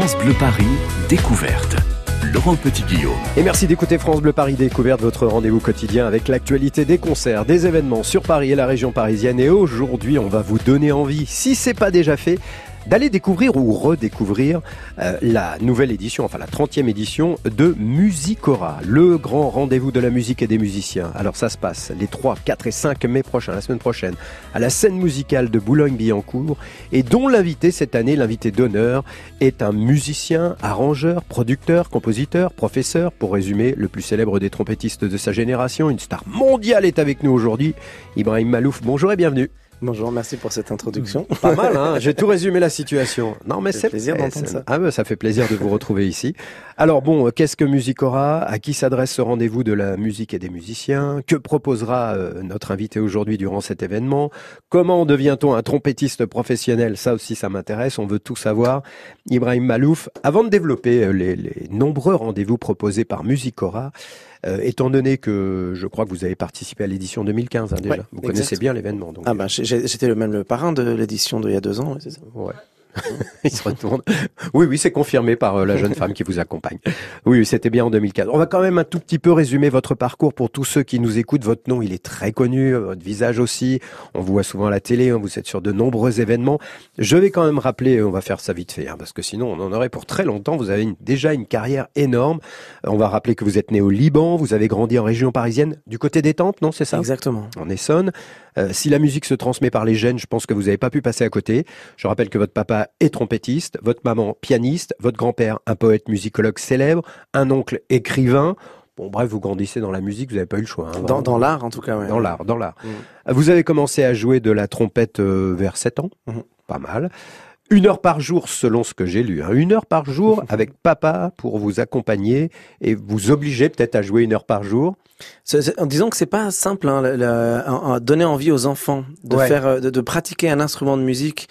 France Bleu Paris, découverte. Laurent Petit-Guillaume. Et merci d'écouter France Bleu Paris Découverte, votre rendez-vous quotidien avec l'actualité des concerts, des événements sur Paris et la région parisienne. Et aujourd'hui, on va vous donner envie, si c'est pas déjà fait, d'aller découvrir ou redécouvrir euh, la nouvelle édition, enfin la 30e édition de Musicora, le grand rendez-vous de la musique et des musiciens. Alors ça se passe les 3, 4 et 5 mai prochains, la semaine prochaine, à la scène musicale de Boulogne-Billancourt, et dont l'invité cette année, l'invité d'honneur, est un musicien, arrangeur, producteur, compositeur, professeur, pour résumer, le plus célèbre des trompettistes de sa génération, une star mondiale est avec nous aujourd'hui, Ibrahim Malouf. Bonjour et bienvenue. Bonjour, merci pour cette introduction. Pas mal, hein J'ai tout résumé la situation. Non, mais c'est plaisir d'entendre ça. Ah ben, ça fait plaisir de vous retrouver ici. Alors bon, qu'est-ce que Musicora À qui s'adresse ce rendez-vous de la musique et des musiciens? Que proposera euh, notre invité aujourd'hui durant cet événement? Comment devient-on un trompettiste professionnel? Ça aussi, ça m'intéresse. On veut tout savoir. Ibrahim Malouf, avant de développer euh, les, les nombreux rendez-vous proposés par Musicora, euh, étant donné que je crois que vous avez participé à l'édition 2015 hein, déjà, Ouais, vous connaissez bien l'événement. Donc, Ah ben, j'étais le même le parrain de l'édition d'il y a deux ans, ouais, c'est ça. Ouais. Il se retourne. Oui, oui, c'est confirmé par euh, la jeune femme qui vous accompagne. Oui, oui, c'était bien en 2015. On va quand même un tout petit peu résumer votre parcours pour tous ceux qui nous écoutent. Votre nom, il est très connu, euh, votre visage aussi. On vous voit souvent à la télé, hein, vous êtes sur de nombreux événements. Je vais quand même rappeler, euh, on va faire ça vite fait, hein, parce que sinon on en aurait pour très longtemps. Vous avez une- déjà une carrière énorme. On va rappeler que vous êtes né au Liban, vous avez grandi en région parisienne, du côté des Tempes, non, c'est ça? Exactement. en Essonne. Euh, si la musique se transmet par les gènes, je pense que vous n'avez pas pu passer à côté. Je rappelle que votre papa est trompettiste, votre maman pianiste, votre grand-père un poète musicologue célèbre, un oncle écrivain. Bon, bref, vous grandissez dans la musique, vous n'avez pas eu le choix. hein, Dans, l'art, en tout cas, ouais. Dans l'art, dans l'art. Mm. Vous avez commencé à jouer de la trompette euh, vers 7 ans, Mhm. pas mal. Une heure par jour, selon ce que j'ai lu. hein. Une heure par jour avec papa pour vous accompagner et vous obliger peut-être à jouer une heure par jour. C'est- c'est- disons que c'est pas simple, hein, le- le- donner envie aux enfants de Ouais. faire, euh, de, de pratiquer un instrument de musique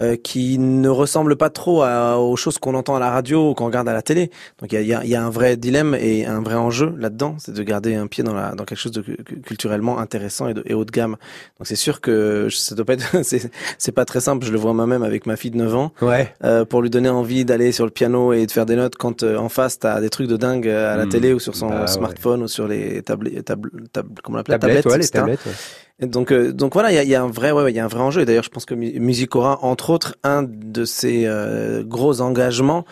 euh, qui ne ressemble pas trop à- aux choses qu'on entend à la radio ou qu'on regarde à la télé. Donc il y a, y a- y a un vrai dilemme et un vrai enjeu là-dedans, c'est de garder un pied dans, la, dans quelque chose de cu- cu- culturellement intéressant et, de, et haut de gamme. Donc c'est sûr que ça doit pas être, c'est, c'est pas très simple. Je le vois moi-même avec ma fille de 9 ans. Ouais. euh, pour lui donner envie d'aller sur le piano et de faire des notes quand euh, en face t'as des trucs de dingue à la Hmm. télé ou sur son Bah, ouais. smartphone ou sur les tablettes, table, table, comment on l'appelle, Tablette, ouais, les tablettes. Donc, euh, donc voilà, il y a, y a un vrai, ouais, il y a un vrai enjeu. D'ailleurs, je pense que Mu- Musicora, entre autres, un de ses euh, gros engagements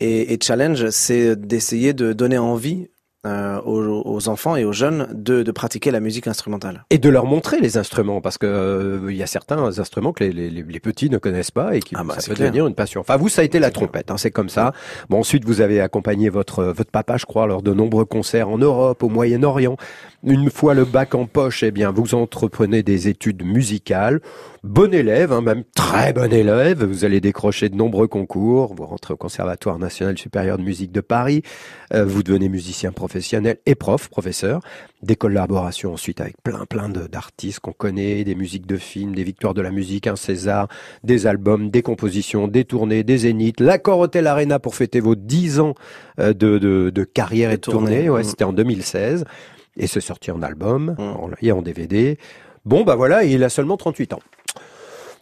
et, et challenge, c'est d'essayer de donner envie euh, aux, aux enfants et aux jeunes de, de pratiquer la musique instrumentale. Et de leur montrer les instruments, parce que euh, il y a certains instruments que les, les, les petits ne connaissent pas et qui Ah bah, ça peut clair. devenir une passion. Enfin, vous, ça a été la trompette, hein, c'est comme ça. Bon, ensuite, vous avez accompagné votre votre papa, je crois, lors de nombreux concerts en Europe, au Moyen-Orient. Une fois le bac en poche, eh bien, vous entreprenez des études musicales. Bon élève, hein, même très bon élève. Vous allez décrocher de nombreux concours. Vous rentrez au Conservatoire national supérieur de musique de Paris. Euh, vous devenez musicien professionnel et prof, professeur. Des collaborations ensuite avec plein plein de- d'artistes qu'on connaît, des musiques de films, des victoires de la musique, un César, des albums, des compositions, des tournées, des zéniths, l'accord Hotel Arena pour fêter vos 10 ans euh, de, de, de carrière et de tournée, tournée. Ouais, mm. C'était en 2016 et c'est sorti en album Mm. en- et en DVD. Bon, bah voilà, et il a seulement 38 ans.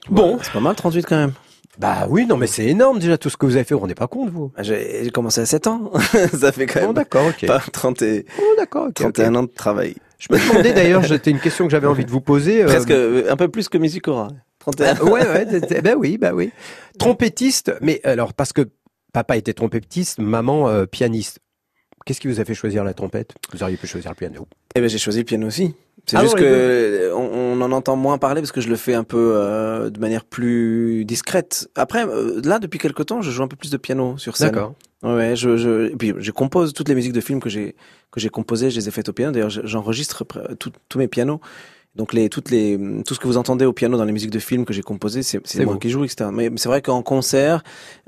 Bon, Ouais, c'est pas mal, 38 quand même. Bah oui, non, mais c'est énorme déjà tout ce que vous avez fait. Vous rendez pas compte, vous J'ai commencé à 7 ans. Ça fait quand Bon, même d'accord, ok. pas 30 et, Oh, d'accord, ok, ok. 31 ans de travail. Je me demandais d'ailleurs, c'était une question que j'avais envie de vous poser. euh, Presque euh, un peu plus que Musicora. 31. Ah, ouais, ouais, ben oui, ben oui. Trompettiste, mais alors parce que papa était trompettiste, maman euh, pianiste. Qu'est-ce qui vous a fait choisir la trompette Vous auriez pu choisir le piano. Eh ben j'ai choisi le piano aussi. C'est Ah juste les que on, on en entend moins parler parce que je le fais un peu euh, de manière plus discrète. Après, euh, là depuis quelque temps, je joue un peu plus de piano sur scène. D'accord. Ouais, je, je, et puis je compose toutes les musiques de films que j'ai que j'ai composées, je les ai faites au piano. D'ailleurs, je- j'enregistre tous mes pianos. Donc les toutes les tout ce que vous entendez au piano dans les musiques de films que j'ai composées, c'est C'est moi qui joue, etc. Mais c'est vrai qu'en concert,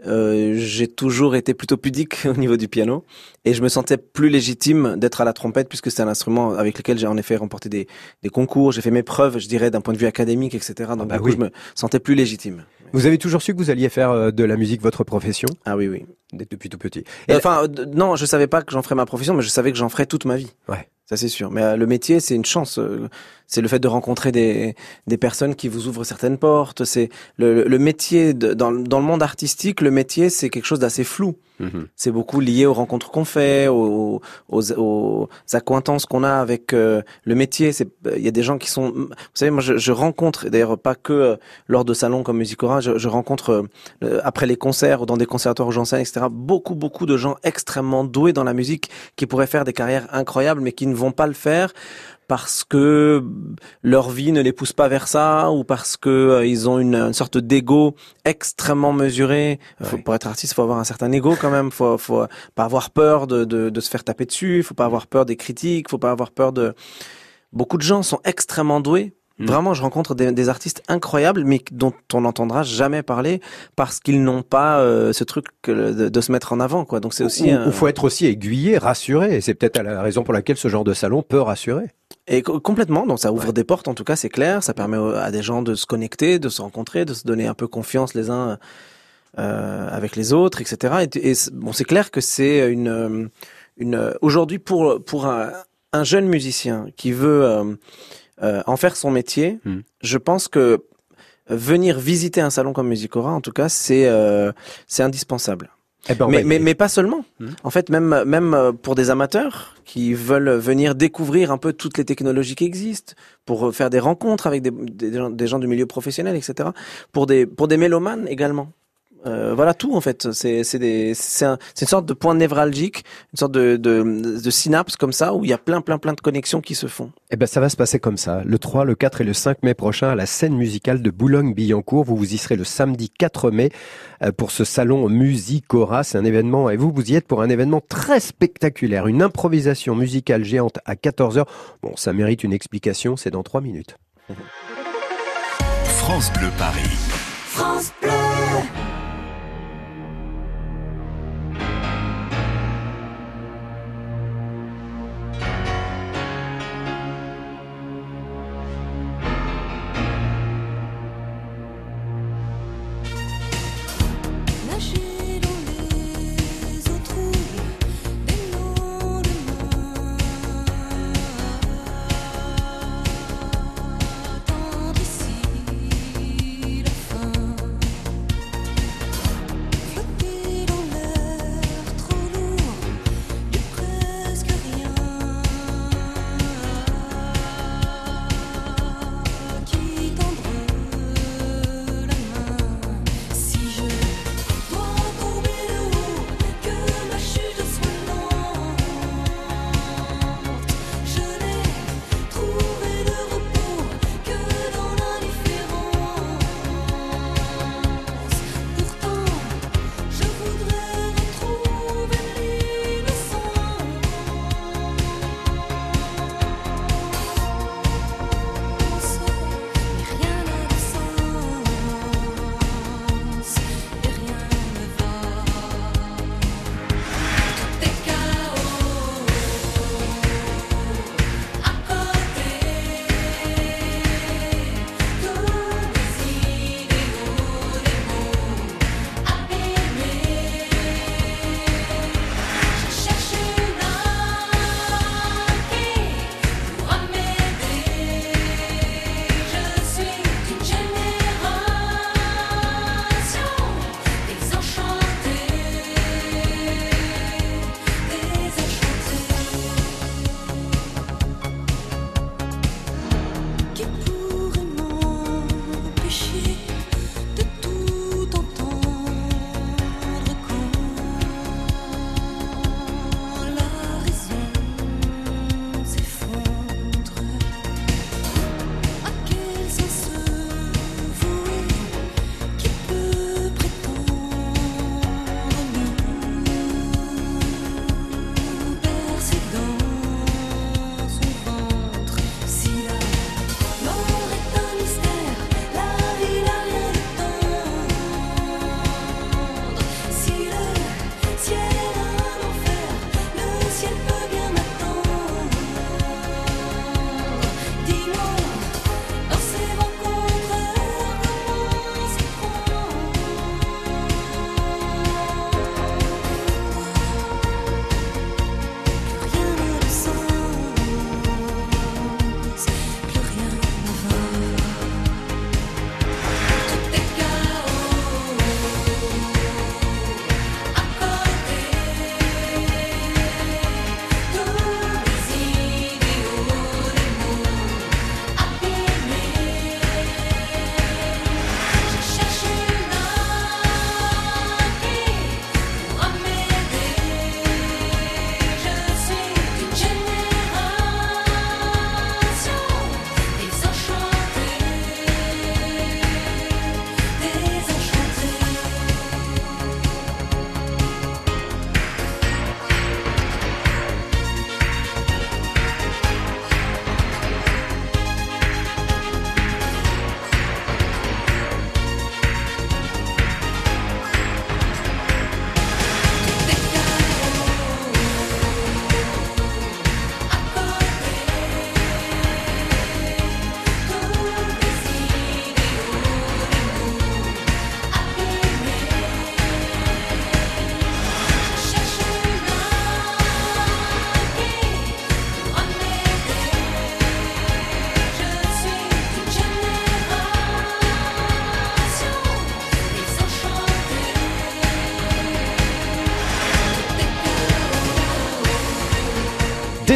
euh, j'ai toujours été plutôt pudique au niveau du piano et je me sentais plus légitime d'être à la trompette puisque c'est un instrument avec lequel j'ai en effet remporté des des concours, j'ai fait mes preuves, je dirais d'un point de vue académique, etc. Donc bah du coup, oui. je me sentais plus légitime. Vous avez toujours su que vous alliez faire euh, de la musique votre profession? Ah oui, oui. depuis tout petit. Et enfin, euh, non, je savais pas que j'en ferais ma profession, mais je savais que j'en ferais toute ma vie. Ouais. Ça c'est sûr. Mais euh, le métier, c'est une chance. euh, C'est le fait de rencontrer des, des personnes qui vous ouvrent certaines portes. C'est le, le métier de- dans, dans le monde artistique. Le métier, c'est quelque chose d'assez flou. Mhm. C'est beaucoup lié aux rencontres qu'on fait, aux, aux, accointances qu'on a avec euh, le métier. C'est, il y a des gens qui sont, vous savez, moi je, rencontre, d'ailleurs pas que euh, lors de salons comme Musicora, je, je rencontre euh, après les concerts ou dans des conservatoires où j'enseigne, etc. Beaucoup, beaucoup de gens extrêmement doués dans la musique qui pourraient faire des carrières incroyables, mais qui ne vont pas le faire parce que leur vie ne les pousse pas vers ça ou parce que euh, ils ont une, une sorte d'ego extrêmement mesuré. Faut, Ouais. Pour être artiste, faut avoir un certain ego quand même. Faut, faut pas avoir peur de, de, de se faire taper dessus. Faut pas avoir peur des critiques. Faut pas avoir peur de. Beaucoup de gens sont extrêmement doués. Mm. Vraiment, je rencontre des, des artistes incroyables, mais dont on n'entendra jamais parler parce qu'ils n'ont pas euh, ce truc que de, de se mettre en avant, quoi. Donc c'est aussi. Un- ou faut être aussi aiguillé, rassuré. Et c'est peut-être la raison pour laquelle ce genre de salon peut rassurer. Et co- complètement, donc ça ouvre Ouais. des portes en tout cas, c'est clair. Ça permet à des gens de se connecter, de se rencontrer, de se donner un peu confiance les uns euh, avec les autres, etc. Et, bon, c'est clair que c'est une euh, une aujourd'hui pour pour un, un jeune musicien qui veut euh, euh, en faire son métier, Hmm. je pense que venir visiter un salon comme Musicora, en tout cas, c'est euh, c'est indispensable. Eh ben, Mais, pas seulement. Mhm. En fait, même, même euh, pour des amateurs qui veulent venir découvrir un peu toutes les technologies qui existent, pour euh, faire des rencontres avec des, des, gens, des gens du milieu professionnel, etc. Pour des, pour des mélomanes également. Euh, voilà tout en fait. C'est c'est des- c'est un- c'est une sorte de point névralgique, une sorte de, de, de synapse comme ça où il y a plein plein plein de connexions qui se font. Eh ben, ça va se passer comme ça. Le 3, le 4 et le 5 mai prochain à la scène musicale de Boulogne-Billancourt. Vous vous y serez le samedi 4 mai euh, pour ce salon Musicora. C'est un événement, et vous, vous y êtes pour un événement très spectaculaire. Une improvisation musicale géante à 14h. Bon, ça mérite une explication. C'est dans 3 minutes. France Bleu Paris. France Bleu.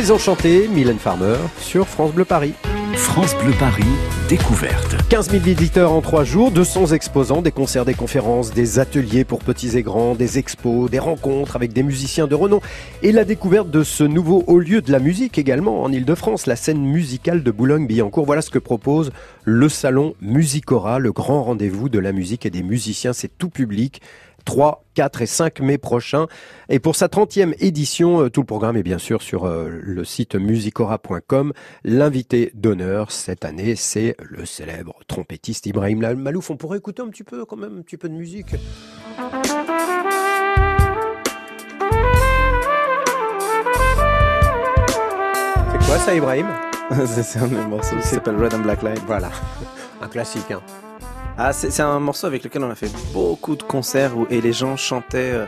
Désenchanté, Mylène Farmer sur France Bleu Paris. France Bleu Paris, découverte. 15 000 visiteurs en trois jours, 200 exposants, des concerts, des conférences, des ateliers pour petits et grands, des expos, des rencontres avec des musiciens de renom et la découverte de ce nouveau haut lieu de la musique également en Ile-de-France, la scène musicale de Boulogne-Billancourt. Voilà ce que propose le salon Musicora, le grand rendez-vous de la musique et des musiciens. C'est tout public. 3, 4 et 5 mai prochains. Et pour sa 30e édition, euh, tout le programme est bien sûr sur euh, le site musicora.com. L'invité d'honneur cette année, c'est le célèbre trompettiste Ibrahim Malouf. On pourrait écouter un petit peu quand même, un petit peu de musique. C'est quoi ça Ibrahim? C'est c'est un morceau qui s'appelle Red and Black Light. Voilà, un classique. Hein. Ah, c'est un morceau avec lequel on a fait beaucoup de concerts où, et les gens chantaient. euh,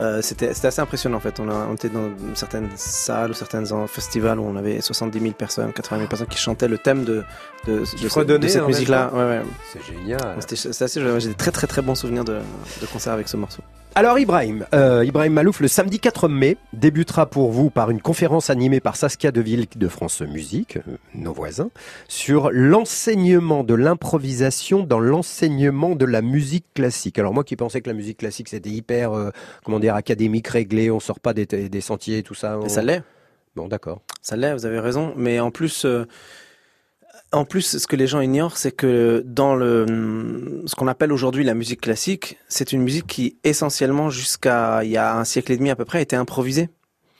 euh, c'était assez impressionnant en fait. On, a, on était dans certaines salles ou certains festivals où on avait 70 000 personnes, 80 000 personnes qui chantaient le thème de, de, de, de cette musique-là. Ouais, ouais. C'est génial. C'était assez. J'ai des très très très bons souvenirs de, de concerts avec ce morceau. Alors Ibrahim, euh, Ibrahim Malouf, le samedi 4 mai débutera pour vous par une conférence animée par Saskia Deville de France Musique, euh, nos voisins, sur l'enseignement de l'improvisation dans l'enseignement de la musique classique. Alors moi qui pensais que la musique classique c'était hyper, euh, comment dire, académique, réglé, on sort pas des, des sentiers, tout ça. on- ça l'est. Bon d'accord. Ça l'est, vous avez raison. Mais en plus, euh, en plus, ce que les gens ignorent, c'est que dans le, ce qu'on appelle aujourd'hui la musique classique, c'est une musique qui, essentiellement, jusqu'à il y a un siècle et demi à peu près, était improvisée.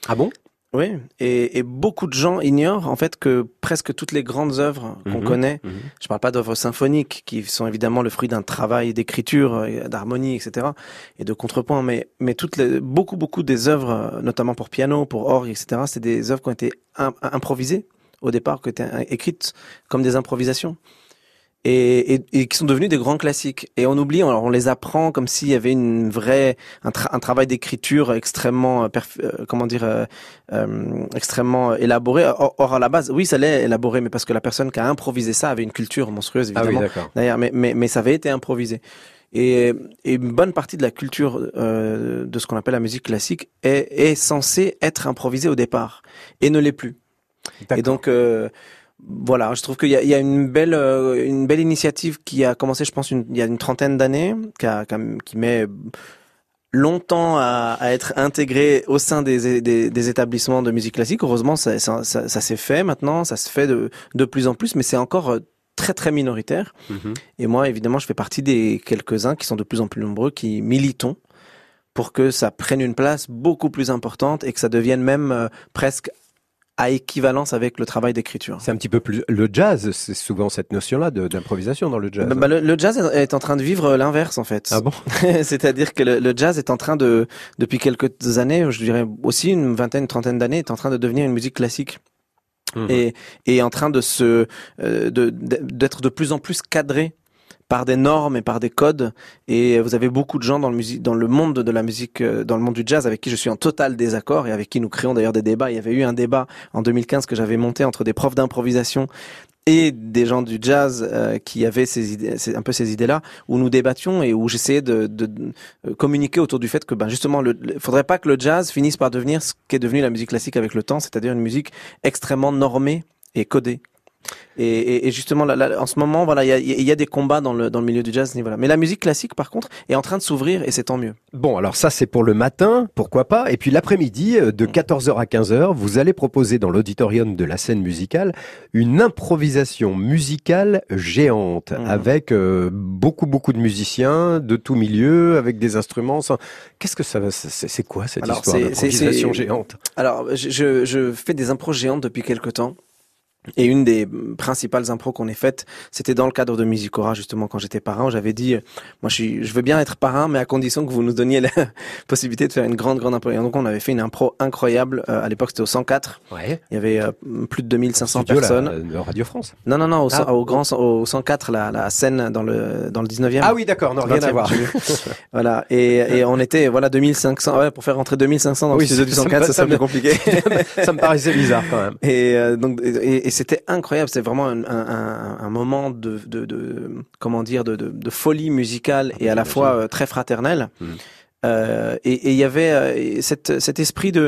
Ah bon? Oui. Et, et beaucoup de gens ignorent, en fait, que presque toutes les grandes œuvres qu'on Mhm. connaît, Mhm. je parle pas d'œuvres symphoniques, qui sont évidemment le fruit d'un travail d'écriture, euh, d'harmonie, etc., et de contrepoint, mais, mais toutes les, beaucoup, beaucoup des œuvres, euh, notamment pour piano, pour orgue, etc., c'est des œuvres qui ont été im- improvisées au départ, qui euh, écrites comme des improvisations. Et, et, et qui sont devenues des grands classiques. Et on oublie, alors on les apprend comme s'il y avait une vraie, un, tra- un travail d'écriture extrêmement, euh, euh, comment dire, euh, extrêmement élaboré. Or, or, à la base, oui, ça l'est élaboré, mais parce que la personne qui a improvisé ça avait une culture monstrueuse, Ah oui évidemment. d'accord. D'ailleurs, mais, mais, mais ça avait été improvisé. Et, et une bonne partie de la culture euh, de ce qu'on appelle la musique classique est, est censée être improvisée au départ et ne l'est plus. Et donc euh, voilà, je trouve qu'il y a, il y a une belle euh, une belle initiative qui a commencé, je pense, une- il y a une trentaine d'années, qui, met longtemps à, à être intégrée au sein des, des, des établissements de musique classique. Heureusement, ça, ça, ça, ça s'est fait maintenant, ça se fait de, de plus en plus, mais c'est encore euh, très très minoritaire. Mhm. Et moi, évidemment, je fais partie des quelques-uns qui sont de plus en plus nombreux, qui militons pour que ça prenne une place beaucoup plus importante et que ça devienne même euh, presque à équivalence avec le travail d'écriture. C'est un petit peu plus le jazz, c'est souvent cette notion-là d'improvisation dans le jazz. Bah, bah, le, le jazz est en train de vivre l'inverse en fait. Ah bon C'est-à-dire que le, le jazz est en train de, depuis quelques années, je dirais aussi une vingtaine, une trentaine d'années, est en train de devenir une musique classique Mhm. et, et en train de se, euh, de- d'être de plus en plus cadré par des normes et par des codes. Et vous avez beaucoup de gens dans le musique, dans le monde de la musique, euh, dans le monde du jazz, avec qui je suis en total désaccord et avec qui nous créons d'ailleurs des débats. Il y avait eu un débat en 2015 que j'avais monté entre des profs d'improvisation et des gens du jazz euh, qui avaient ces idées, un peu ces idées-là, où nous débattions et où j'essayais de, de, de, euh, communiquer autour du fait que, ben justement, le, le- faudrait pas que le jazz finisse par devenir ce qu'est devenu la musique classique avec le temps, c'est-à-dire une musique extrêmement normée et codée. Et, justement, là, là, en ce moment, voilà, il y a, il y a des combats dans le, dans le milieu du jazz à ce niveau-là. Mais la musique classique, par contre, est en train de s'ouvrir et c'est tant mieux. Bon, alors ça c'est pour le matin, pourquoi pas? Et puis l'après-midi, euh, de 14h à 15h, vous allez proposer dans l'auditorium de la scène musicale une improvisation musicale géante Mhm. avec euh, beaucoup beaucoup de musiciens de tout milieu, avec des instruments. sans- Qu'est-ce que ça va C'est quoi cette Alors, histoire d'improvisation géante? Alors, je, je, je fais des impros géantes depuis quelque temps. Et une des principales impros qu'on ait faites, c'était dans le cadre de Musicora, justement, quand j'étais parrain, j'avais dit, euh, moi, je, suis, je veux bien être parrain, mais à condition que vous nous donniez la possibilité de faire une grande, grande impro. Et donc, on avait fait une impro incroyable. Euh, à l'époque, c'était au 104. Ouais. Il y avait euh, plus de 2500 Studio, personnes. là, Radio France. Non, non, non, au, Ah. au grand, au 104, la, la scène dans le, dans le 19e. Ah oui, d'accord, non, rien à 20e, voir. Voilà. Et, et on était, voilà, 2500. Ouais, pour faire rentrer 2500 dans Oui, le studio du ça me- 104, ça, ça me- plus compliqué. ça me paraissait bizarre quand même. Et euh, donc et, et c'était incroyable, c'est vraiment un, un, un- un moment de, de, de comment dire de, folie musicale et à la fois euh, très fraternelle. Mm. Euh, et il y avait euh, cette, cet esprit de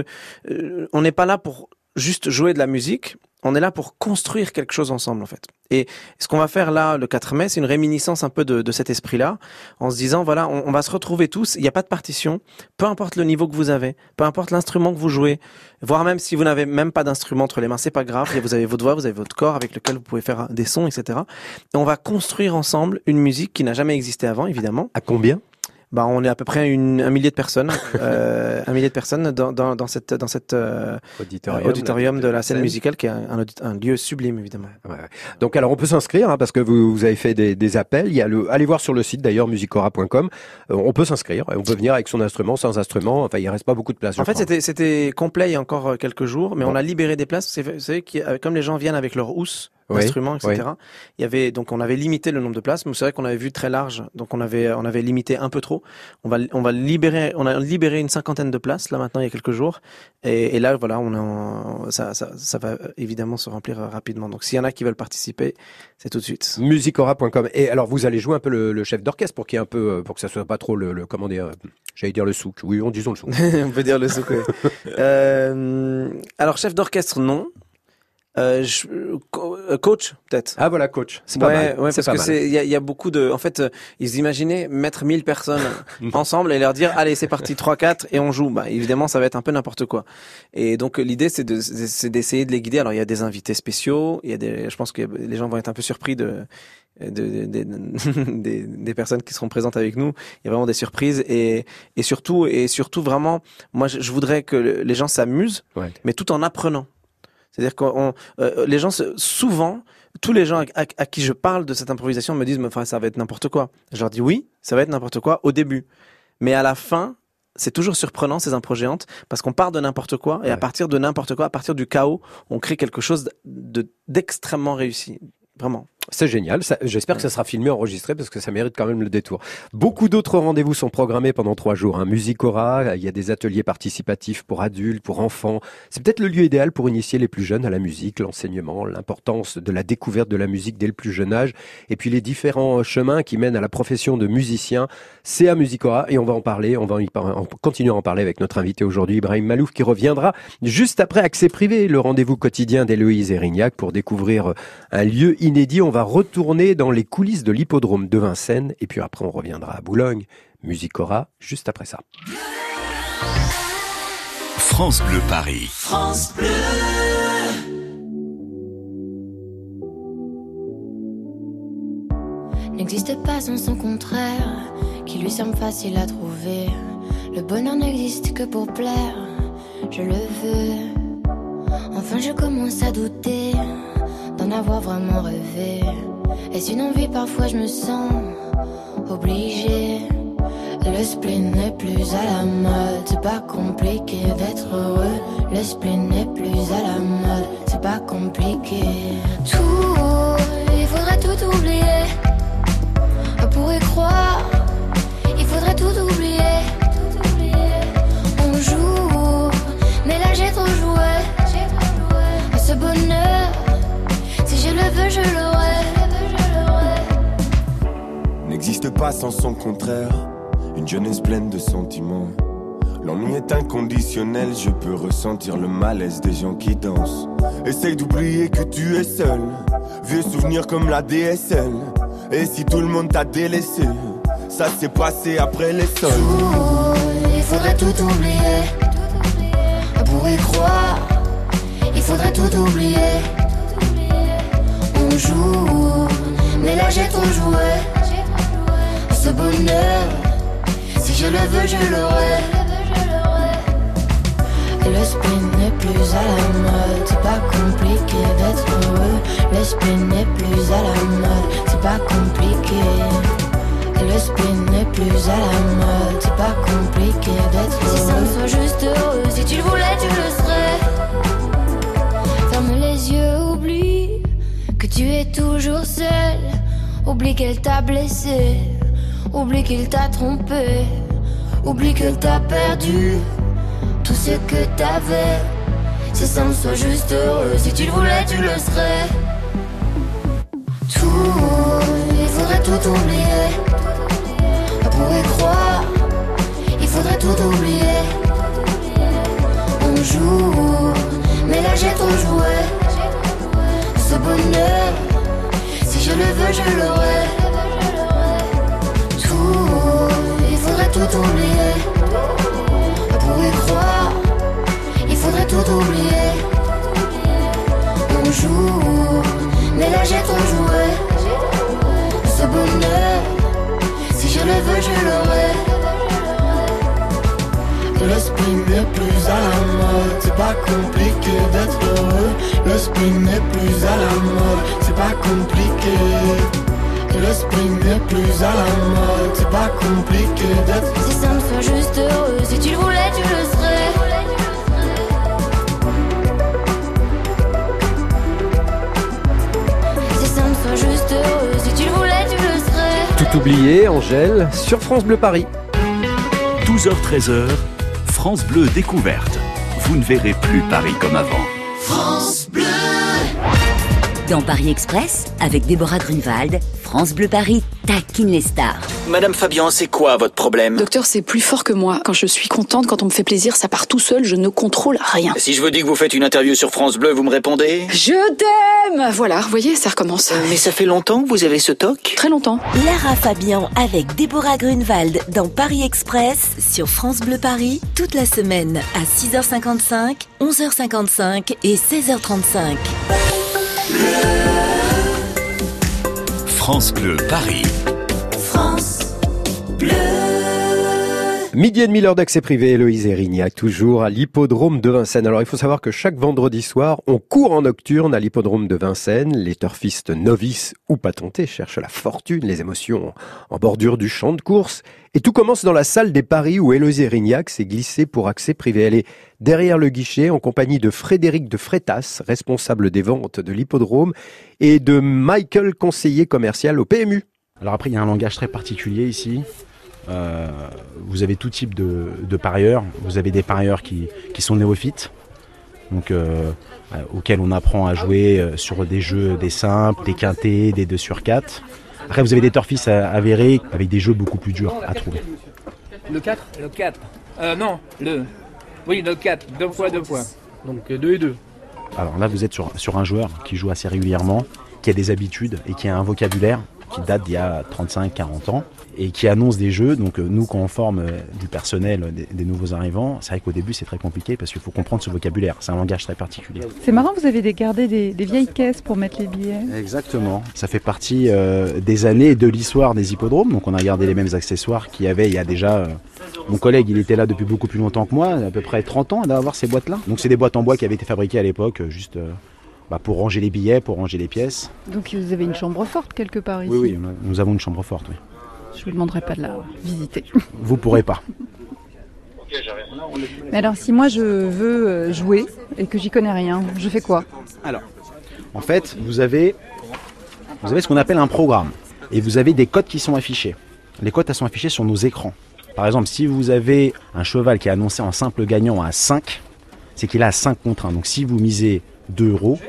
on n'est pas là pour juste jouer de la musique. On est là pour construire quelque chose ensemble, en fait. Et ce qu'on va faire là, le 4 mai, c'est une réminiscence un peu de, de cet esprit-là, en se disant, voilà, on, va se retrouver tous, il n'y a pas de partition, peu importe le niveau que vous avez, peu importe l'instrument que vous jouez, voire même si vous n'avez même pas d'instrument entre les mains, c'est pas grave, vous avez votre voix, vous avez votre corps avec lequel vous pouvez faire des sons, etc. Et on va construire ensemble une musique qui n'a jamais existé avant, évidemment. À combien? Bah, on est à peu près une, un millier de personnes, euh, un millier de personnes dans, dans, dans cette, dans cette euh, auditorium, de la scène musicale, qui est un, un, lieu sublime, évidemment. Ouais. Donc alors on peut s'inscrire hein, parce que vous, vous avez fait des, des appels. Il y a le, allez voir sur le site d'ailleurs musicora.com. Euh, on peut s'inscrire on peut venir avec son instrument, sans instrument. Enfin il reste pas beaucoup de place. En fait, c'était c'était complet il y a encore euh, quelques jours, mais Bon. on a libéré des places. C'est- comme les gens viennent avec leur housse, Oui, instruments, etc. Il y avait donc on avait limité le nombre de places, mais c'est vrai qu'on avait vu très large, donc on avait on avait limité un peu trop. On va on va libérer on a libéré une cinquantaine de places là maintenant il y a quelques jours, et, et là voilà on en- ça, ça ça va évidemment se remplir euh, rapidement. Donc s'il y en a qui veulent participer, c'est tout de suite. musicora.com. Et alors vous allez jouer un peu le, le chef d'orchestre pour qu'il y ait un peu, euh, pour que ça soit pas trop le, le comment dire, j'allais dire le souk. Oui, on disons le souk. on peut dire le souk. ouais. euh, alors chef d'orchestre non. Euh, je- euh, coach peut-être. Ah voilà coach, c'est pas ouais, mal. ouais, parce pas que c'est il y y a beaucoup de en fait euh, ils imaginaient mettre 1000 personnes ensemble et leur dire allez c'est parti 3 4 et on joue. Bah évidemment ça va être un peu n'importe quoi. Et donc l'idée c'est de c'est d'essayer de les guider. Alors il y a des invités spéciaux, il y a des je pense que les gens vont être un peu surpris de de, de- de- des, des personnes qui seront présentes avec nous. Il y a vraiment des surprises et, et surtout et surtout vraiment, moi je, je voudrais que le- les gens s'amusent, Ouais. mais tout en apprenant. C'est-à-dire qu'on euh, les gens se- souvent tous les gens à, à- à qui je parle de cette improvisation me disent mais enfin ça va être n'importe quoi. Je leur dis oui, ça va être n'importe quoi au début. Mais à la fin, c'est toujours surprenant ces impros géantes parce qu'on part de n'importe quoi et à partir de n'importe quoi, à partir du chaos, on crée quelque chose de d'extrêmement réussi. Vraiment. C'est génial. J'espère que ça sera filmé, enregistré, parce que ça mérite quand même le détour. Beaucoup d'autres rendez-vous sont programmés pendant trois jours. Hein. Musicora, il y a des ateliers participatifs pour adultes, pour enfants. C'est peut-être le lieu idéal pour initier les plus jeunes à la musique, l'enseignement, l'importance de la découverte de la musique dès le plus jeune âge, et puis les différents chemins qui mènent à la profession de musicien. C'est à Musicora, et on va en parler. On va en continuer à en parler avec notre invité aujourd'hui, Ibrahim Malouf, qui reviendra juste après Accès Privé, le rendez-vous quotidien d'Héloïse Erignac pour découvrir un lieu inédit. On va retourner dans les coulisses de l'hippodrome de Vincennes et puis après on reviendra à Boulogne. Musicora, juste après ça. France Bleu Paris. France Bleu. N'existe pas sans son contraire, qui lui semble facile à trouver. Le bonheur n'existe que pour plaire, je le veux. Enfin, je commence à douter d'en avoir vraiment rêvé. Est-ce une Parfois, je me sens obligée. Le spleen n'est plus à la mode, c'est pas compliqué d'être heureux. Le spleen n'est plus à la mode, c'est pas compliqué. Tout, il faudrait tout oublier. On pourrait croire, il faudrait tout oublier. On joue, mais là j'ai trop joué. Ce bonheur, le veux, je l'aurai. n'existe pas sans son contraire. Une jeunesse pleine de sentiments. L'ennui est inconditionnel, je peux ressentir le malaise des gens qui dansent. Essaye d'oublier que tu es seul. Vieux souvenirs comme la DSL. Et si tout le monde t'a délaissé, ça s'est passé après les sols. Tout, il faudrait tout oublier. On pourrait croire, il faudrait tout oublier. Mais là j'ai trop joué. Ce bonheur, si je le veux, je l'aurai. Et le spin n'est plus à la mode, c'est pas compliqué d'être heureux. Le spin n'est plus à la mode, c'est pas compliqué. Et le spin n'est plus à la mode, c'est pas compliqué d'être heureux. Si ça me soit juste heureux, si tu le voulais, tu le serais. Que tu es toujours seul. Oublie qu'elle t'a blessé, oublie qu'il t'a trompé, oublie qu'elle t'a perdu tout ce que t'avais. Si ça me soit juste heureux, si tu le voulais, tu le serais. Tout, il faudrait tout oublier. Veux, je l'aurai. Tout, il faudrait tout oublier. Pour y croire, il faudrait tout oublier. On joue, mais là j'ai ton jouet. Ce bonheur, si je le veux, je l'aurai. Le spin n'est plus à la mode, c'est pas compliqué d'être heureux. Le spin n'est plus à la mode, c'est pas compliqué. Le spin n'est plus à la mode, c'est pas compliqué d'être Si simple, sois juste heureux, si tu le voulais, tu le serais. Si simple, sois juste heureux, si tu le voulais, tu le serais. Tout oublié, Angèle, sur France Bleu Paris. 12h-13h, France Bleu découverte. Vous ne verrez plus Paris comme avant. Dans Paris Express, avec Déborah Grunewald, France Bleu Paris taquine les stars. Madame Fabian, c'est quoi votre problème? Docteur, c'est plus fort que moi. Quand je suis contente, quand on me fait plaisir, ça part tout seul, je ne contrôle rien. Si je vous dis que vous faites une interview sur France Bleu, vous me répondez? Je t'aime Voilà, vous voyez, ça recommence. Mais ça fait longtemps que vous avez ce toc? Très longtemps. Lara Fabian avec Déborah Grunewald dans Paris Express sur France Bleu Paris toute la semaine à 6h55, 11h55 et 16h35. France Bleu Paris. France. Midi et demi, l'heure d'accès privé, Héloïse Erignac, toujours à l'hippodrome de Vincennes. Alors, il faut savoir que chaque vendredi soir, on court en nocturne à l'hippodrome de Vincennes. Les turfistes novices ou patentés cherchent la fortune, les émotions en bordure du champ de course. Et tout commence dans la salle des paris où Héloïse Erignac s'est glissée pour accès privé. Elle est derrière le guichet en compagnie de Frédéric de Frétas, responsable des ventes de l'hippodrome, et de Michael, conseiller commercial au PMU. Alors après, il y a un langage très particulier ici. Euh, vous avez tout type de, de parieurs. Vous avez des parieurs qui, qui sont néophytes, donc euh, euh, auxquels on apprend à jouer euh, sur des jeux, des simples, des quintés, des 2 sur 4. Après, vous avez des turfistes a- avérés avec des jeux beaucoup plus durs à trouver. Le 4 Le 4. Euh, non, le. Oui, le 4. Deux fois, deux fois. Donc 2 et 2. Alors là, vous êtes sur, sur un joueur qui joue assez régulièrement, qui a des habitudes et qui a un vocabulaire qui date d'il y a 35-40 ans et qui annonce des jeux. Donc euh, nous, quand on forme euh, du personnel, euh, des, des nouveaux arrivants, c'est vrai qu'au début, c'est très compliqué parce qu'il faut comprendre ce vocabulaire. C'est un langage très particulier. C'est marrant, vous avez gardé des, des vieilles caisses pour mettre les billets. Exactement. Ça fait partie euh, des années de l'histoire des hippodromes. Donc on a gardé les mêmes accessoires qu'il y avait il y a déjà... euh, mon collègue, il était là depuis beaucoup plus longtemps que moi, à peu près 30 ans d'avoir ces boîtes-là. Donc c'est des boîtes en bois qui avaient été fabriquées à l'époque, juste euh, bah, pour ranger les billets, pour ranger les pièces. Donc vous avez une chambre forte quelque part ici. Oui, oui, nous avons une chambre forte, oui. Je vous demanderai pas de la visiter. Vous pourrez pas. Mais alors si moi je veux euh, jouer et que j'y connais rien, je fais quoi? Alors, en fait, vous avez, vous avez ce qu'on appelle un programme. Et vous avez des codes qui sont affichés. Les codes elles sont affichés sur nos écrans. Par exemple, si vous avez un cheval qui est annoncé en simple gagnant à 5, c'est qu'il a 5 contre 1. Donc si vous misez 2 euros,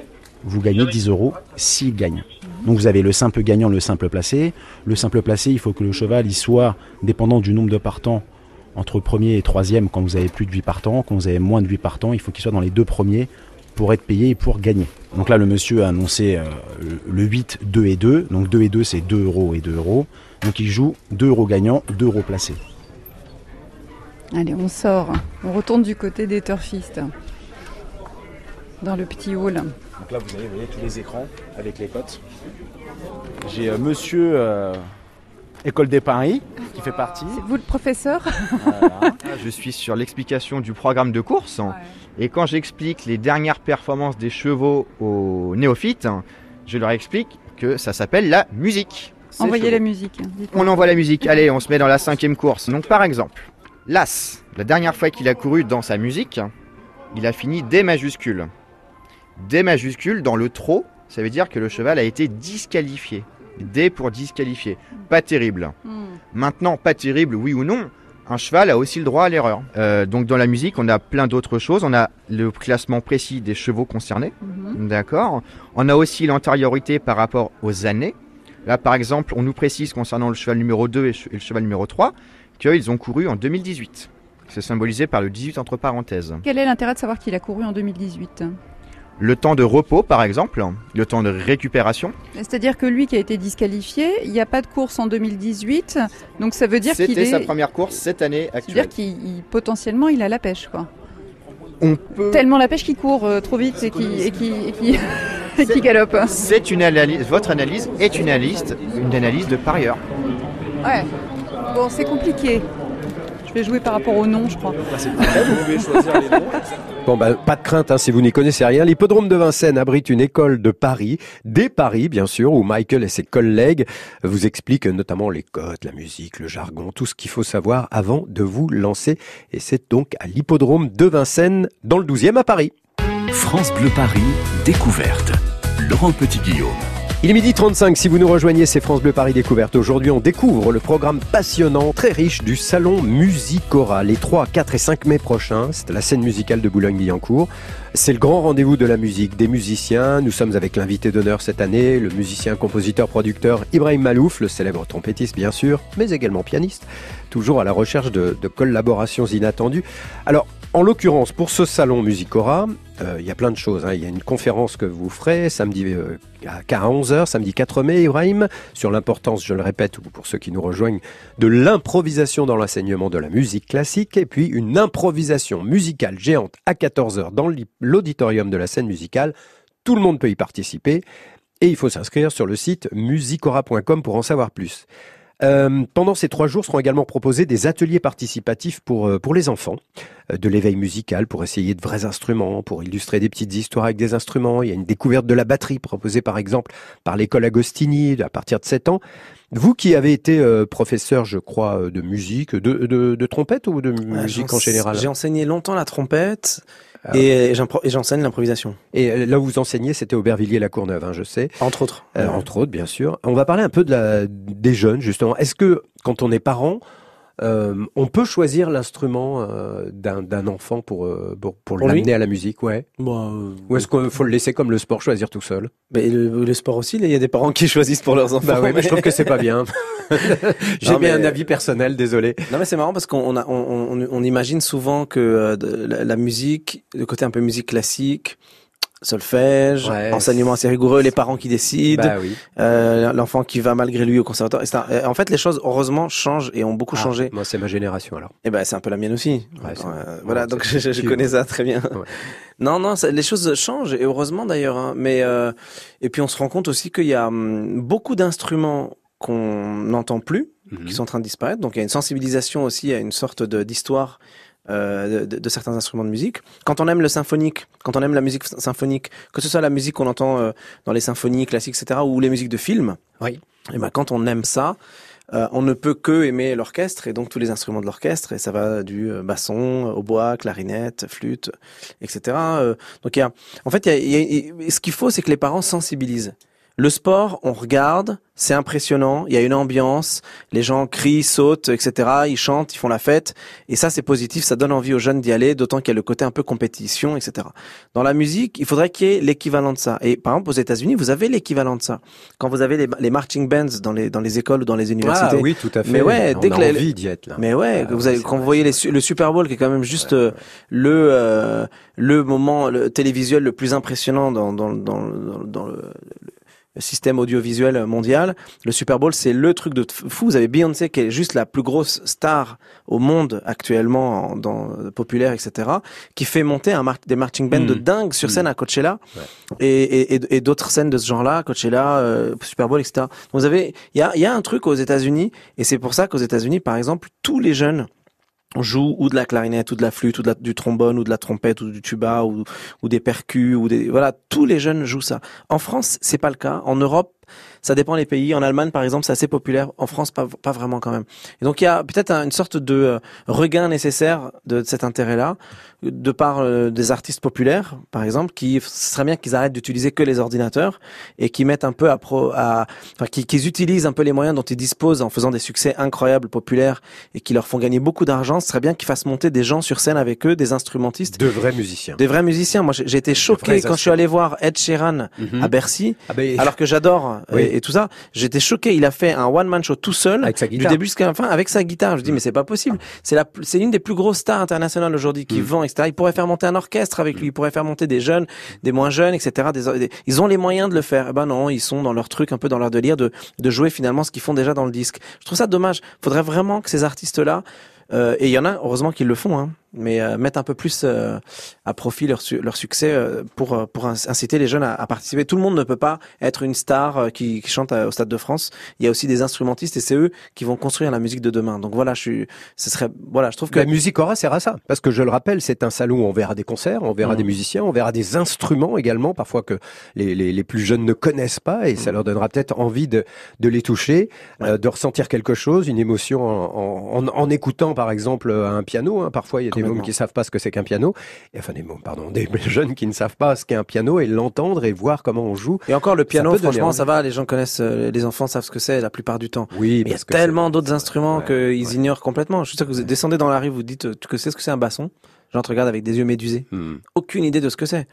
vous gagnez 10 euros s'il gagne. Donc vous avez le simple gagnant, le simple placé. Le simple placé, il faut que le cheval il soit dépendant du nombre de partants entre premier et troisième quand vous avez plus de 8 partants. Quand vous avez moins de 8 partants, il faut qu'il soit dans les deux premiers pour être payé et pour gagner. Donc là, le monsieur a annoncé euh, le 8, 2 et 2. Donc 2 et 2, c'est 2 euros et 2 euros. Donc il joue 2 euros gagnants, 2 euros placés. Allez, on sort. On retourne du côté des turfistes. Dans le petit hall. Donc là, vous avez, vous voyez, tous les écrans avec les cotes. J'ai euh, monsieur euh, École des Paris qui fait partie. C'est vous le professeur? Voilà. Je suis sur l'explication du programme de course. Et quand j'explique les dernières performances des chevaux aux néophytes, je leur explique que ça s'appelle la musique. Ces Envoyez chevaux. la musique. dites-moi. On envoie la musique. Allez, on se met dans la cinquième course. Donc par exemple, l'As, la dernière fois qu'il a couru dans sa musique, il a fini D majuscule. D majuscule dans le trot, ça veut dire que le cheval a été disqualifié. D pour disqualifié. Pas terrible. Hmm. Maintenant, pas terrible, oui ou non, un cheval a aussi le droit à l'erreur. Euh, donc dans la musique, on a plein d'autres choses. On a le classement précis des chevaux concernés. Mhm. D'accord. On a aussi l'antériorité par rapport aux années. Là, par exemple, on nous précise concernant le cheval numéro 2 et che- et le cheval numéro 3 qu'ils ont couru en 2018. C'est symbolisé par le 18 entre parenthèses. Quel est l'intérêt de savoir qu'il a couru en 2018 le temps de repos par exemple, le temps de récupération. C'est-à-dire que lui qui a été disqualifié, il n'y a pas de course en 2018, donc ça veut dire qu'il C'était est... sa première course cette année C'est-à-dire actuelle. qu'il il- potentiellement il a la pêche quoi. On peut... Tellement la pêche qu'il court euh, trop vite et qui et qui et qui, et qui galope. C'est une analyse, votre analyse est une analyse, une analyse de parieur. Ouais. Bon, c'est compliqué. Je vais jouer par rapport au nom, je crois. Bon, bah, pas de crainte hein, si vous n'y connaissez rien. L'hippodrome de Vincennes abrite une école de Paris, des paris bien sûr, où Michael et ses collègues vous expliquent notamment les codes, la musique, le jargon, tout ce qu'il faut savoir avant de vous lancer. Et c'est donc à l'hippodrome de Vincennes, dans le 12e à Paris. France Bleu Paris, découverte. Laurent Petit-Guillaume. Il est midi 35, si vous nous rejoignez, c'est France Bleu Paris Découverte. Aujourd'hui, on découvre le programme passionnant, très riche du Salon Musicora, les 3, 4 et 5 mai prochains. C'est la scène musicale de Boulogne-Billancourt. C'est le grand rendez-vous de la musique, des musiciens. Nous sommes avec l'invité d'honneur cette année, le musicien, compositeur, producteur Ibrahim Malouf, le célèbre trompettiste bien sûr, mais également pianiste, toujours à la recherche de, de collaborations inattendues. Alors, en l'occurrence, pour ce salon Musicora, euh, il y a plein de choses. hein. Il y a une conférence que vous ferez samedi euh, à à 11h, samedi 4 mai, Ibrahim, sur l'importance, je le répète, ou pour ceux qui nous rejoignent, de l'improvisation dans l'enseignement de la musique classique, et puis une improvisation musicale géante à 14h dans l'auditorium de la scène musicale. Tout le monde peut y participer, et il faut s'inscrire sur le site musicora.com pour en savoir plus. Euh, pendant ces trois jours seront également proposés des ateliers participatifs pour, euh, pour les enfants, euh, de l'éveil musical pour essayer de vrais instruments, pour illustrer des petites histoires avec des instruments. Il y a une découverte de la batterie proposée par exemple par l'école Agostini à partir de 7 ans. Vous qui avez été euh, professeur, je crois, euh, de musique, de, de, de trompette ou de Ouais, musique en général J'ai enseigné longtemps la trompette Ah. et j'enseigne l'improvisation. Et euh, là où vous enseignez, c'était Aubervilliers-la-Courneuve, hein, je sais. Entre autres. Euh, entre autres, bien sûr. On va parler un peu de la, des jeunes, justement. Est-ce que, quand on est parent, euh, on peut choisir l'instrument euh, d'un enfant pour, euh, pour, pour Pour lui l'amener à la musique ouais. Euh, Ou est-ce qu'il faut le laisser comme le sport, choisir tout seul? Mais le, le sport aussi, il y a des parents qui choisissent pour leurs enfants. Bah ouais, mais je trouve que c'est pas bien. J'ai mais- un avis personnel, désolé. Non mais c'est marrant parce qu'on a- on, on, on imagine souvent que euh, de- la, la musique, le côté un peu musique classique, solfège, Ouais. enseignement assez rigoureux, les parents qui décident, Bah oui. euh, l'enfant qui va malgré lui au conservatoire, etc. Et En fait, les choses heureusement changent et ont beaucoup Ah, changé. Moi, c'est ma génération alors. Et ben c'est un peu la mienne aussi. Ouais, Euh, voilà, ouais, donc je, connais ça très bien. Non, non, ça- les choses changent et heureusement d'ailleurs. hein. Mais euh, et puis on se rend compte aussi qu'il y a hum, beaucoup d'instruments qu'on n'entend plus, Mhm. qui sont en train de disparaître. Donc il y a une sensibilisation aussi à une sorte d'histoire. Euh, de, de certains instruments de musique. Quand on aime le symphonique, quand on aime la musique symphonique, que ce soit la musique qu'on entend euh, dans les symphonies classiques, etc., ou les musiques de films, Oui. et ben quand on aime ça, euh, on ne peut que aimer l'orchestre et donc tous les instruments de l'orchestre et ça va du euh, basson, hautbois, clarinette, flûte, etc. Euh, donc il y a, en fait, y a- y a- y a- ce qu'il faut, c'est que les parents sensibilisent. Le sport, on regarde, c'est impressionnant, il y a une ambiance, les gens crient, sautent, etc. Ils chantent, ils font la fête, et ça c'est positif, ça donne envie aux jeunes d'y aller, d'autant qu'il y a le côté un peu compétition, etc. Dans la musique, il faudrait qu'il y ait l'équivalent de ça. Et par exemple, aux États-Unis, vous avez l'équivalent de ça. Quand vous avez les, les marching bands dans les dans les écoles ou dans les universités. Ah oui, tout à fait. Mais ouais, on dès a que envie d'y être là. mais ouais, Ah, vous avez, quand vous voyez les le Super Bowl, qui est quand même juste euh, le euh, le moment le télévisuel le plus impressionnant dans dans dans, dans, dans le, le système audiovisuel mondial. Le Super Bowl, c'est le truc de fou. Vous avez Beyoncé qui est juste la plus grosse star au monde actuellement, en- dans populaire, etc., qui fait monter un mar- des marching bands de Mm. dingue sur scène à Coachella Ouais. et, et, et- et d'autres scènes de ce genre-là, Coachella, euh, Super Bowl, etc. Donc vous avez, il y a, il y a un truc aux États-Unis, et c'est pour ça qu'aux États-Unis, par exemple, tous les jeunes jouent ou de la clarinette, ou de la flûte, ou de la- du trombone, ou de la trompette, ou du tuba, ou, ou des percus, ou des, voilà, tous les jeunes jouent ça. En France, c'est pas le cas. En Europe, ça dépend des pays. En Allemagne, par exemple, c'est assez populaire. En France, pas, pas vraiment quand même. Et donc, il y a peut-être un- une sorte de euh, regain nécessaire de cet intérêt-là, de par euh, des artistes populaires, par exemple, qui ce serait bien qu'ils arrêtent d'utiliser que les ordinateurs et qui mettent un peu à pro, à, enfin, qui- qu'ils utilisent un peu les moyens dont ils disposent en faisant des succès incroyables, populaires et qui leur font gagner beaucoup d'argent. Ce serait bien qu'ils fassent monter des gens sur scène avec eux, des instrumentistes. De vrais musiciens. Des vrais musiciens. Moi, j'ai été choqué quand je suis allé voir Ed Sheeran Mhm. à Bercy, Ah ben, alors que j'adore Oui. et, et tout ça. J'étais choqué. Il a fait un one man show tout seul Avec sa du début jusqu'à la fin avec sa guitare. Je dis mais c'est pas possible. C'est la c'est une des plus grosses stars internationales aujourd'hui qui vend etc. Il pourrait faire monter un orchestre avec lui. Il pourrait faire monter des jeunes, des moins jeunes etc. Des, des- ils ont les moyens de le faire. Eh ben non, ils sont dans leur truc un peu dans leur délire de de jouer finalement ce qu'ils font déjà dans le disque. Je trouve ça dommage. Faudrait vraiment que ces artistes là euh, et il y en a, heureusement qu'ils le font, hein, mais euh, mettre un peu plus euh, à profit leur, su- leur succès euh, pour, euh, pour inciter les jeunes à, à participer. Tout le monde ne peut pas être une star euh, qui, qui chante euh, au Stade de France. Il y a aussi des instrumentistes et c'est eux qui vont construire la musique de demain. Donc voilà, je suis, ce serait, voilà, je trouve que La musique aura sert à ça. Parce que je le rappelle, c'est un salon où on verra des concerts, on verra Mhm. des musiciens, on verra des instruments également, parfois que les, les, les plus jeunes ne connaissent pas, et ça leur donnera peut-être envie de, de les toucher, euh, de ressentir quelque chose, une émotion en, en, en écoutant par exemple un piano. hein. Parfois, il y a des mômes Complètement. qui savent pas ce que c'est qu'un piano, et, enfin des mômes, pardon, des jeunes qui ne savent pas ce qu'est un piano, et l'entendre et voir comment on joue. Et encore le piano, franchement, ça va. Les gens connaissent, euh, les enfants savent ce que c'est la plupart du temps. Oui, Mais il y a tellement d'autres instruments ouais, qu'ils ignorent complètement. Je suis sûr que vous descendez dans la rue, vous dites, euh, tu sais ce que c'est un basson? Gens te regardent avec des yeux médusés. Hmm. Aucune idée de ce que c'est.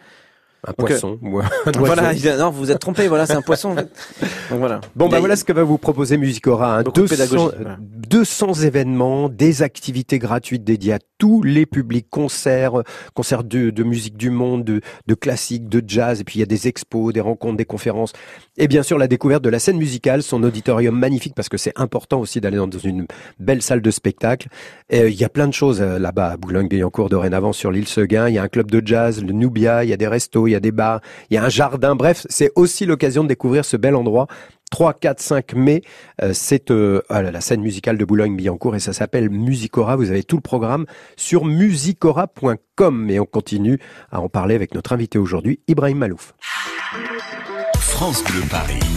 Un Donc, poisson. un Voilà, non, vous vous êtes trompé. Voilà, c'est un poisson. en fait. Donc voilà. Bon, a- voilà ce que va vous proposer Musicora. Hein. Beaucoup de 200, pédagogie, voilà. 200 événements, des activités gratuites dédiées à tous les publics, concerts, concerts de, de musique du monde, de, de classique, de jazz, et puis il y a des expos, des rencontres, des conférences, et bien sûr la découverte de la scène musicale, son auditorium magnifique, parce que c'est important aussi d'aller dans une belle salle de spectacle. Et, euh, il y a plein de choses euh, là-bas à Boulogne-Billancourt dorénavant sur l'île Seguin. Il y a un club de jazz, le Nubia, il y a des restos, il y a des bars, il y a un jardin. Bref, c'est aussi l'occasion de découvrir ce bel endroit. 3, 4, 5 mai, euh, c'est euh, à la scène musicale de Boulogne-Billancourt et ça s'appelle Musicora. Vous avez tout le programme sur musicora.com et on continue à en parler avec notre invité aujourd'hui, Ibrahim Malouf. France Bleu Paris.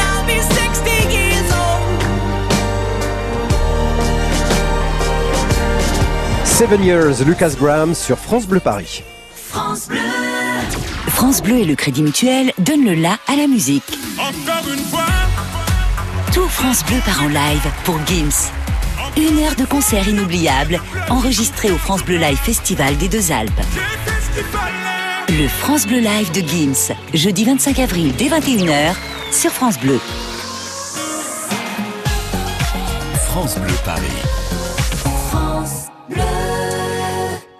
Seven Years, Lucas Graham sur France Bleu Paris. France Bleu. France Bleu et le Crédit Mutuel donnent le la à la musique. Encore une fois. Tout France Bleu part en live pour Gims. Une heure de concert inoubliable, enregistré au France Bleu Live Festival des Deux Alpes. Le France Bleu Live de Gims, jeudi 25 avril dès 21h sur France Bleu. France Bleu Paris.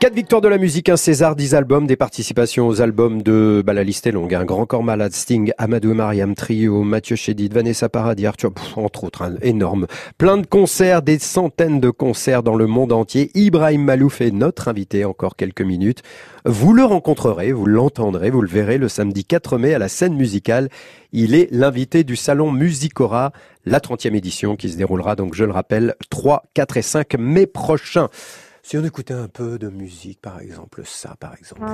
Quatre victoires de la musique, un César, 10 albums, des participations aux albums de, bah la liste est longue, un Grand Corps Malade, Sting, Amadou et Mariam, Trio, Mathieu Chédid, Vanessa Paradis, Arthur, entre autres, hein, énorme. Plein de concerts, des centaines de concerts dans le monde entier. Ibrahim Malouf est notre invité encore quelques minutes. Vous le rencontrerez, vous l'entendrez, vous le verrez le samedi 4 mai à la scène musicale. Il est l'invité du salon Musicora, la 30e édition qui se déroulera donc, je le rappelle, 3, 4 et 5 mai prochains. Si on écoutait un peu de musique, par exemple, ça, par exemple.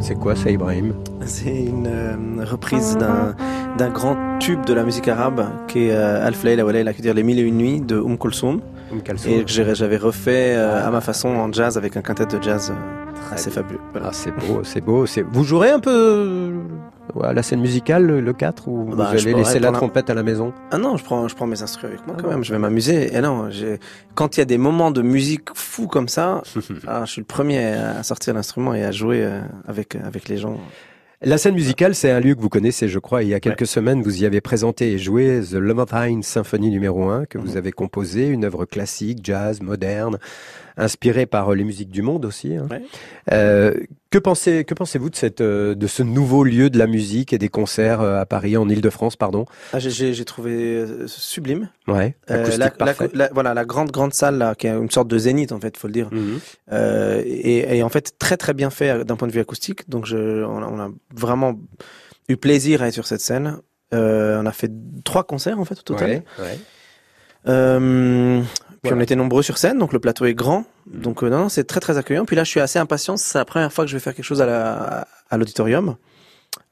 C'est quoi ça, Ibrahim? C'est une euh, reprise d'un d'un grand tube de la musique arabe qui est euh, Alf Layla wa Layla, qui dire les mille et une nuits de Oum Kulsoum. Oum Kulsoum. Et que j'avais refait euh, à ma façon en jazz avec un quintet de jazz euh, assez fabuleux. Voilà. Ah, c'est beau, c'est beau. c'est- Vous jouerez un peu à la scène musicale le- le 4 ou vous Bah, allez laisser la trompette à la maison Ah non, je prends, je prends mes instruments avec moi Ah quand même. Je vais m'amuser. Et non, j'ai- quand il y a des moments de musique fou comme ça, ah, je suis le premier à sortir l'instrument et à jouer euh, avec avec les gens. La scène musicale, c'est un lieu que vous connaissez, je crois. Il y a quelques semaines, vous y avez présenté et joué The Levantine Symphonie numéro 1, que vous avez composé, une œuvre classique, jazz, moderne, inspirée par euh, les musiques du monde aussi. hein. Ouais. Euh, que pensez, que pensez-vous de cette, euh, de ce nouveau lieu de la musique et des concerts à Paris, en Ile-de-France, pardon? Ah, j'ai- trouvé sublime. Ouais, Euh, la, la- parfaite. la- voilà, la grande grande salle là, qui est une sorte de zénith en fait, faut le dire. Euh, et, et en fait très très bien fait d'un point de vue acoustique. Donc je, on, a, on a vraiment eu plaisir à être sur cette scène. On a fait trois concerts en fait au total. Ouais, ouais. Euh, puis Voilà. on était nombreux sur scène, donc le plateau est grand. Donc euh, non, non, c'est très très accueillant. Puis là, je suis assez impatient. C'est la première fois que je vais faire quelque chose à la à l'auditorium.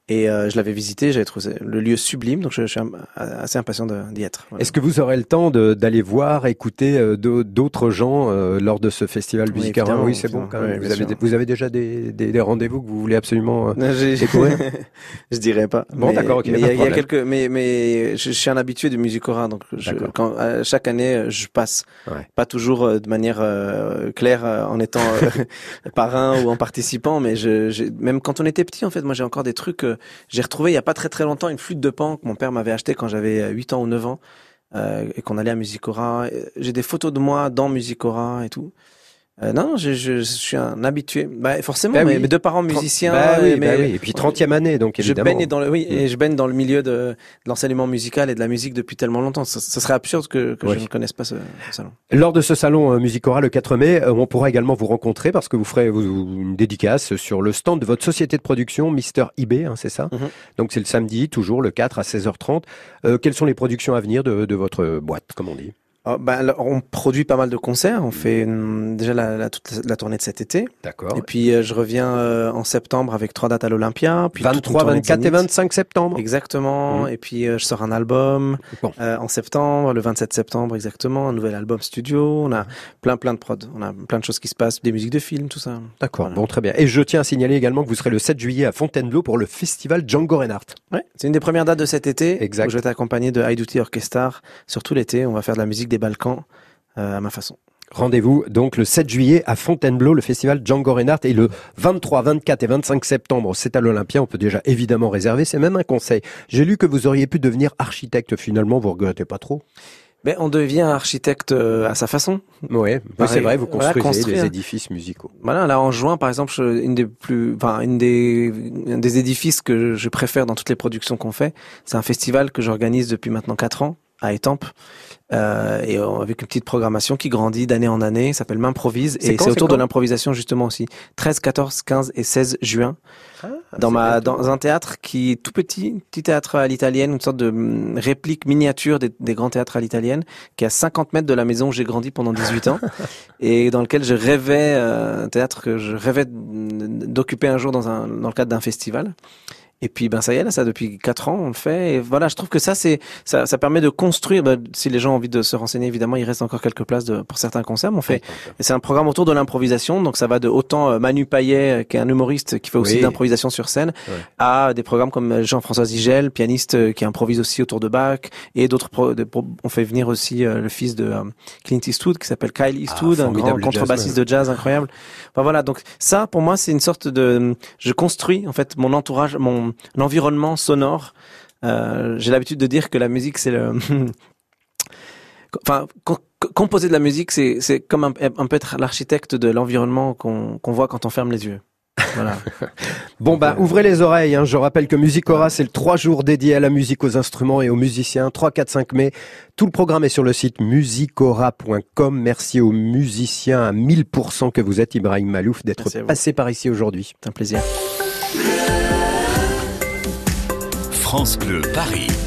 Et euh, je l'avais visité, j'avais trouvé le lieu sublime, donc je, je suis am- assez impatient de- d'y être. Voilà. Est-ce que vous aurez le temps de- d'aller voir, écouter euh, d'au- d'autres gens euh, lors de ce festival Oui, évidemment, Oui, c'est bon quand même. Oui, vous, avez, vous déjà des, des- des rendez-vous que vous voulez absolument euh, découvrir? Je dirais pas. Bon, d'accord, ok, Mais il y, a- de y quelques, mais mais je, je suis un habitué du Musicora, donc je, D'accord. quand chaque année je passe, Ouais. pas toujours de manière claire en étant parrain ou en participant, mais je, même quand on était petit en fait, moi j'ai encore des trucs. Euh, j'ai retrouvé il y a pas très très longtemps une flûte de pan que mon père m'avait acheté quand j'avais euh, 8 ans ou 9 ans. euh, et qu'on allait à Musicora. Euh, J'ai des photos de moi dans Musicora et tout. Euh, non, je, je, je suis un habitué. Bah, forcément, Bah oui. mes deux parents musiciens. Bah oui, mais- bah oui. Et puis 30e année, donc je évidemment. baigne dans le oui Mm. et je baigne dans le milieu de, de l'enseignement musical et de la musique depuis tellement longtemps. Ce, serait absurde que, que je ne connaisse pas ce, ce salon. Lors de ce salon euh, Musicora le 4 mai, euh, on pourra également vous rencontrer parce que vous ferez une dédicace sur le stand de votre société de production, Mister eBay, hein, c'est ça Mhm. Donc c'est le samedi, toujours le 4 à 16h30. Euh, quelles sont les productions à venir de, de votre boîte, comme on dit? Ah, ben, on produit pas mal de concerts. On fait hum, déjà la, la, toute la tournée de cet été. D'accord. Et puis euh, je reviens euh, en septembre avec trois dates à l'Olympia. Puis toute une 23, tournée de 24 et Zénith. 25 septembre. Exactement. Mhm. Et puis euh, je sors un album Bon. en septembre, le 27 septembre exactement, un nouvel album studio. On a plein plein de prod. On a plein de choses qui se passent, des musiques de films, tout ça. D'accord, Voilà. bon très bien. Et je tiens à signaler également que vous serez le 7 juillet à Fontainebleau pour le festival Django Reinhardt. Ouais, c'est une des premières dates de cet été. Exact. Où je vais être accompagné de High Duty Orchestra. Surtout l'été, on va faire de la musique des Balkans euh, à ma façon. Rendez-vous donc le 7 juillet à Fontainebleau, le festival Django Reinhardt, et le 23, 24 et 25 septembre, c'est à l'Olympia. On peut déjà évidemment réserver. C'est même un conseil. J'ai lu que vous auriez pu devenir architecte finalement. Vous regrettez pas trop Mais on devient architecte euh, à sa façon. Pareil. c'est vrai. Vous construisez des édifices musicaux. Voilà, là en juin, par exemple, une des plus, enfin une des, un des édifices que je préfère dans toutes les productions qu'on fait, c'est un festival que j'organise depuis maintenant quatre ans, à Étampes. Euh, et avec une petite programmation qui grandit d'année en année, s'appelle M'improvise et c'est autour de l'improvisation justement aussi. 13, 14, 15 et 16 juin dans ma dans un théâtre qui est tout petit, petit théâtre à l'italienne, une sorte de hum, réplique miniature des, des grands théâtres à l'italienne, qui est à 50 mètres de la maison où j'ai grandi pendant 18 ans et dans lequel je rêvais euh, un théâtre que je rêvais d'occuper un jour dans un dans le cadre d'un festival. Et puis ben ça y est là ça depuis quatre ans on le fait et voilà je trouve que ça c'est ça, ça permet de construire ben, si les gens ont envie de se renseigner évidemment il reste encore quelques places de, pour certains concerts mais on fait c'est un programme autour de l'improvisation donc ça va de autant euh, Manu Payet euh, qui est un humoriste qui fait aussi Oui. de l'improvisation sur scène Ouais. à des programmes comme euh, Jean-François Zigel pianiste qui improvise aussi autour de Bach et d'autres on fait venir aussi le fils de Clint Eastwood qui s'appelle Kyle Eastwood un grand formidable contrebassiste de jazz incroyable enfin voilà donc ça pour moi c'est une sorte de je construis en fait mon entourage mon environnement sonore euh, j'ai l'habitude de dire que la musique c'est le enfin co- co- composer de la musique c'est comme un, un peu être l'architecte de l'environnement qu'on qu'on voit quand on ferme les yeux voilà Bon bah ouvrez les oreilles, hein. je rappelle que Musicora c'est le 3 jours dédié à la musique, aux instruments et aux musiciens, 3, 4, 5 mai. Tout le programme est sur le site musicora.com. Merci aux musiciens à 1000% que vous êtes Ibrahim Malouf d'être passé par ici aujourd'hui. c'est un plaisir France Bleu Paris.